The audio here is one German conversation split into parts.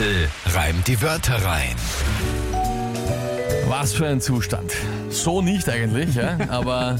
Tempel reimt die Wörter rein. Was für ein Zustand. So nicht eigentlich, ja, aber,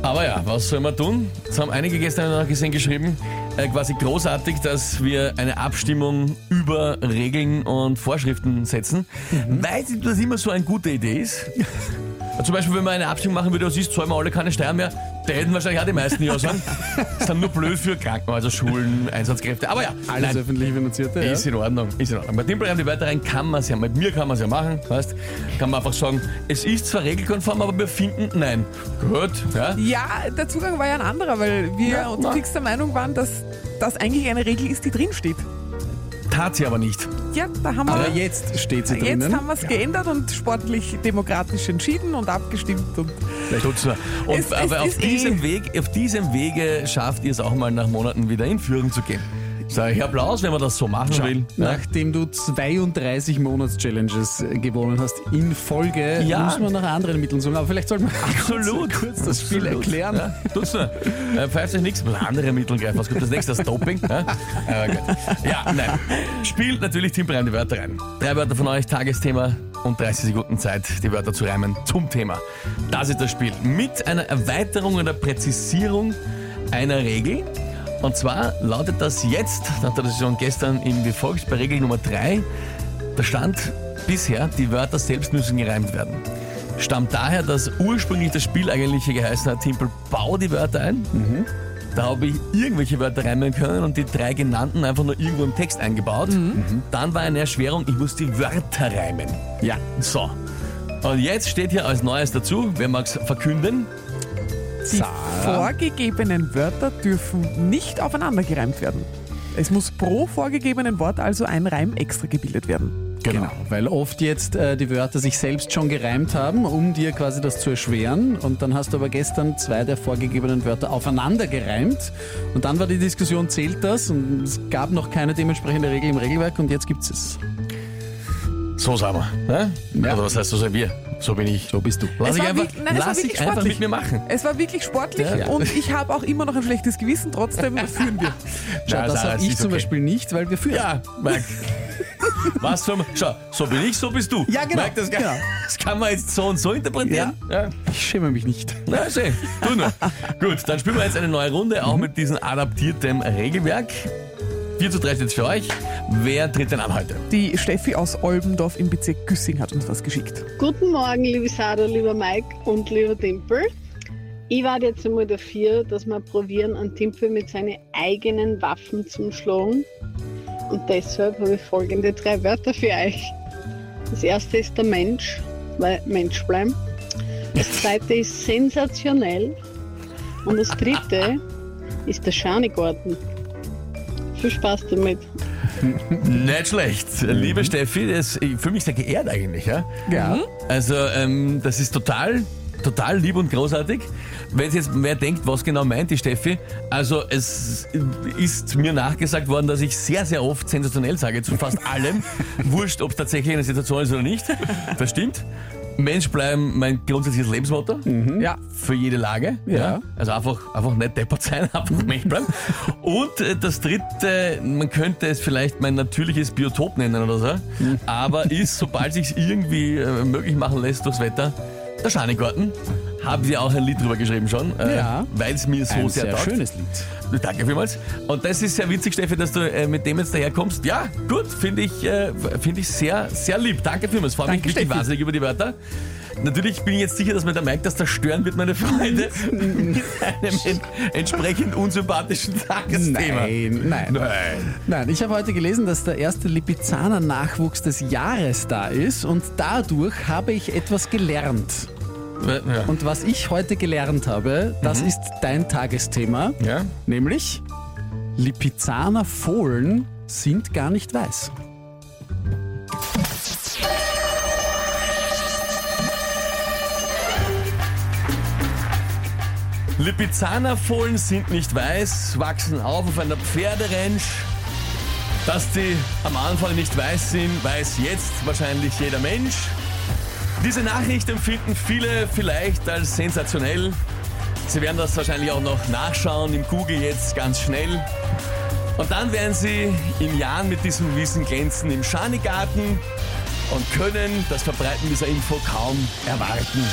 aber ja, was soll man tun? Es haben einige gestern noch gesehen geschrieben, äh, quasi großartig, dass wir eine Abstimmung über Regeln und Vorschriften setzen. Weiß ich, dass immer so eine gute Idee ist. Zum Beispiel, wenn man eine Abstimmung machen würde, was ist, zahlen wir alle keine Steuern mehr, da hätten wahrscheinlich auch die meisten ja sagen. Das ist dann nur blöd für Krankenhäuser, Schulen, Einsatzkräfte. Aber ja, Alles nein, öffentlich finanzierte, ja. ist in Ordnung, ist in Ordnung. Bei Timpel die Wörter rein kann man es ja, mit mir kann man es ja machen, weißt, kann man einfach sagen, es ist zwar regelkonform, aber wir finden, nein. Gut, ja. Ja, der Zugang war ja ein anderer, weil wir Ja, uns fix der Meinung waren, dass das eigentlich eine Regel ist, die drinsteht. Tat sie aber nicht. Ja, da haben Aber wir. jetzt steht sie Jetzt drinnen. haben wir es geändert und sportlich demokratisch entschieden und abgestimmt. Und Tut's nur. Und Es- es aber auf diesem, eh- Weg, auf diesem Wege schafft ihr es auch mal nach Monaten wieder in Führung zu gehen. Sag ich Applaus, wenn man das so machen will. Ja. Nachdem du 32 Monats-Challenges äh, gewonnen hast in Folge, Ja. muss man nach anderen Mitteln suchen. Aber vielleicht sollten wir Absolut. kurz, kurz das Spiel Absolut. erklären. Ja, tut's nur. Äh, Pfeift euch nichts, andere Mittel greifen. Was kommt das nächste? Das Doping? Ja, gut. ja nein. Spielt natürlich Team Reim die Wörter rein. Drei Wörter von euch, Tagesthema und 30 Sekunden Zeit, die Wörter zu reimen zum Thema. Das ist das Spiel. Mit einer Erweiterung oder Präzisierung einer Regel. Und zwar lautet das jetzt, nach der Decision gestern eben wie folgt, bei Regel Nummer 3, da stand bisher, die Wörter selbst müssen gereimt werden. Stammt daher, dass ursprünglich das Spiel eigentlich hier geheißen hat, Timpel, bau die Wörter ein. Da habe ich irgendwelche Wörter reimen können und die drei genannten einfach nur irgendwo im Text eingebaut. Dann war eine Erschwerung, ich muss die Wörter reimen. Ja. So. Und jetzt steht hier als Neues dazu, wer mag es verkünden? Die Sarah. vorgegebenen Wörter dürfen nicht aufeinander gereimt werden. Es muss pro vorgegebenen Wort also ein Reim extra gebildet werden. Genau, weil oft jetzt äh, die Wörter sich selbst schon gereimt haben, um dir quasi das zu erschweren. Und dann hast du aber gestern zwei der vorgegebenen Wörter aufeinander gereimt. Und dann war die Diskussion, zählt das? Und es gab noch keine dementsprechende Regel im Regelwerk und jetzt gibt es. So sagen wir. Ne? Ja. Oder was heißt so sind wir? So bin ich. So bist du. Lass Es ich war einfach, wirklich- nein, lass ich wirklich einfach sportlich. mit mir machen. Es war wirklich sportlich Ja. und ich habe auch immer noch ein schlechtes Gewissen, trotzdem führen wir. Schau, Nein, das habe ich zum okay. Beispiel nicht, weil wir führen. Ja, Mike. Was man? Schau, so bin ich, so bist du. Ja, genau, Mike, das, kann, genau. das kann man jetzt so und so interpretieren. Ja. Ich schäme mich nicht. Na, schön. Tu nur. Gut, dann spielen wir jetzt eine neue Runde, auch mit diesem adaptierten Regelwerk. 4 zu 3 steht für euch. Wer tritt denn an heute? Die Steffi aus Olbendorf im Bezirk Güssing hat uns was geschickt. Guten Morgen, liebe Sarah, lieber Mike und lieber Timpel. Ich war jetzt einmal dafür, dass wir probieren, einen Timpel mit seinen eigenen Waffen zu schlagen. Und deshalb habe ich folgende drei Wörter für euch. Das erste ist der Mensch, weil Mensch bleiben. Das zweite ist sensationell. Und das dritte ist der Schanigarten. Viel Spaß damit. Nicht schlecht. Liebe Steffi, das, ich fühle mich sehr geehrt eigentlich. Ja? Ja. Also, ähm, das ist total, total lieb und großartig. Wenn jetzt wer denkt, was genau meint die Steffi, also es ist mir nachgesagt worden, dass ich sehr, sehr oft sensationell sage, zu fast allem. Wurscht, ob es tatsächlich eine Situation ist oder nicht. Das stimmt. Mensch bleiben mein grundsätzliches Lebensmotto. Ja, Für jede Lage. Ja. Also einfach, einfach nicht deppert sein, einfach Mensch bleiben. Und äh, das dritte, man könnte es vielleicht mein natürliches Biotop nennen oder so. Aber ist, sobald sich irgendwie äh, möglich machen lässt durchs Wetter, der Schanigarten. Haben wir auch ein Lied drüber geschrieben schon, äh, Ja. weil es mir so Ein sehr, sehr taugt. schönes Lied. Danke vielmals. Und das ist sehr witzig, Steffi, dass du äh, mit dem jetzt daherkommst. Ja, gut, finde ich, äh, finde ich sehr, sehr lieb. Danke vielmals. Freue mich wirklich wahnsinnig über die Wörter. Natürlich bin ich jetzt sicher, dass mir der Mike das zerstören wird, meine Freunde, mit einem en entsprechend unsympathischen Tagesthema. Nein, nein. Nein. Nein, ich habe heute gelesen, dass der erste Lipizzaner-Nachwuchs des Jahres da ist und dadurch habe ich etwas gelernt. Ja. Und was ich heute gelernt habe, das ist dein Tagesthema, ja? nämlich Lipizzaner Fohlen sind gar nicht weiß. Lipizzanerfohlen sind nicht weiß, wachsen auf auf einer Pferderanch. Dass die am Anfang nicht weiß sind, weiß jetzt wahrscheinlich jeder Mensch. Diese Nachricht empfinden viele vielleicht als sensationell. Sie werden das wahrscheinlich auch noch nachschauen im Google jetzt ganz schnell. Und dann werden sie in Jahren mit diesem Wissen glänzen im Schanigarten und können das Verbreiten dieser Info kaum erwarten.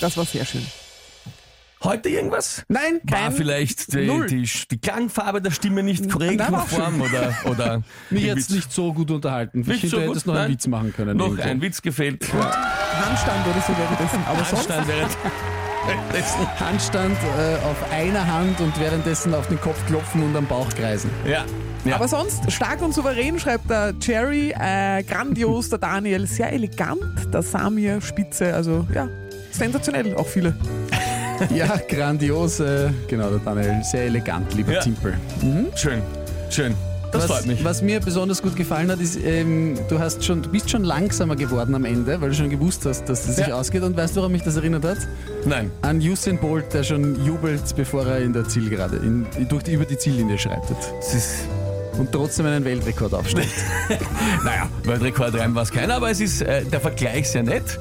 Das war sehr schön. Heute irgendwas? Nein, War kein- vielleicht die, Null. die, die Klangfarbe der Stimme nicht korrekt war auch konform oder, oder mich jetzt nicht so gut unterhalten. Nicht ich so gut, hättest noch nein. einen Witz machen können. noch irgendwo. ein Witz gefehlt. Handstand oder so währenddessen. Aber sonst Handstand wäre währenddessen. Handstand äh, auf einer Hand und währenddessen auf den Kopf klopfen und am Bauch kreisen. Ja. ja. Aber sonst stark und souverän, schreibt der Jerry. Äh, grandios, der Daniel. Sehr elegant, der Samir, spitze. Also ja, sensationell, auch viele. Ja, grandios. Äh, genau, der Daniel. Sehr elegant, lieber Ja. Timpel. schön, schön. Das was, freut mich. was mir besonders gut gefallen hat, ist, ähm, du, hast schon, du bist schon langsamer geworden am Ende, weil du schon gewusst hast, dass es sich Ja. ausgeht. Und weißt du, woran mich das erinnert hat? Nein. An Usain Bolt, der schon jubelt, bevor er in der Zielgerade, in, durch die, über die Ziellinie schreitet. Es ist, Und trotzdem einen Weltrekord aufstellt. naja, Weltrekord rein war es keiner, aber es ist äh, der Vergleich sehr nett.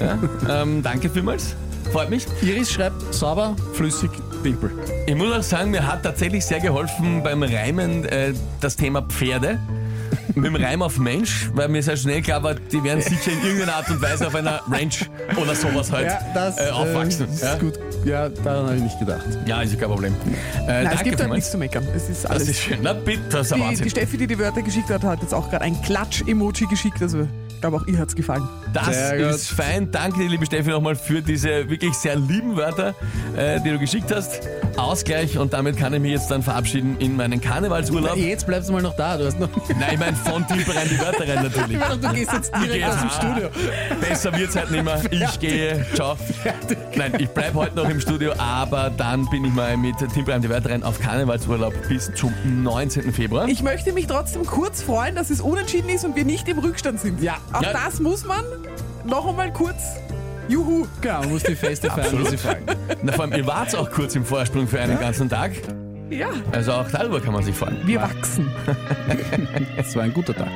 Ja, ähm, danke vielmals. Freut mich. Iris schreibt sauber, flüssig, Timpel. Ich muss auch sagen, mir hat tatsächlich sehr geholfen beim Reimen äh, das Thema Pferde. Mit dem Reim auf Mensch, weil mir sehr schnell klar war, die werden sicher in irgendeiner Art und Weise auf einer Ranch oder sowas halt äh, aufwachsen. ist ja? gut. Ja, daran habe ich nicht gedacht. ja, ist ja kein Problem. Äh, Nein, danke es gibt halt nichts zu meckern. Es ist Das alles. ist schön. Na bitte, das ist ein die, Wahnsinn. die Steffi, die die Wörter geschickt hat, hat jetzt auch gerade ein Klatsch-Emoji geschickt. Also ich glaube, auch ihr hat es gefallen. Das Sehr gut. ist fein. Danke dir, liebe Steffi, nochmal für diese wirklich sehr lieben Wörter, äh, die du geschickt hast. Ausgleich und damit kann ich mich jetzt dann verabschieden in meinen Karnevalsurlaub. Jetzt bleibst du mal noch da. Du hast noch. Nein, ich meine von Timpel rein die Wörter rein natürlich. du gehst jetzt Ich direkt gehe aus dem Studio. Besser wird's halt nicht mehr. Ich gehe, ciao. Nein, ich bleibe heute noch im Studio, aber dann bin ich mal mit Timpel rein die Wörter rein auf Karnevalsurlaub bis zum 19. Februar. Ich möchte mich trotzdem kurz freuen, dass es unentschieden ist und wir nicht im Rückstand sind. Ja. Auch Ja. das muss man noch einmal kurz. Juhu. Genau, man muss die Feste feiern, Absolut. sie fallen. Na, vor allem, ihr wart auch kurz im Vorsprung für einen ganzen Tag. Ja, Also auch darüber kann man sich freuen. wir wachsen. Es war ein guter Tag.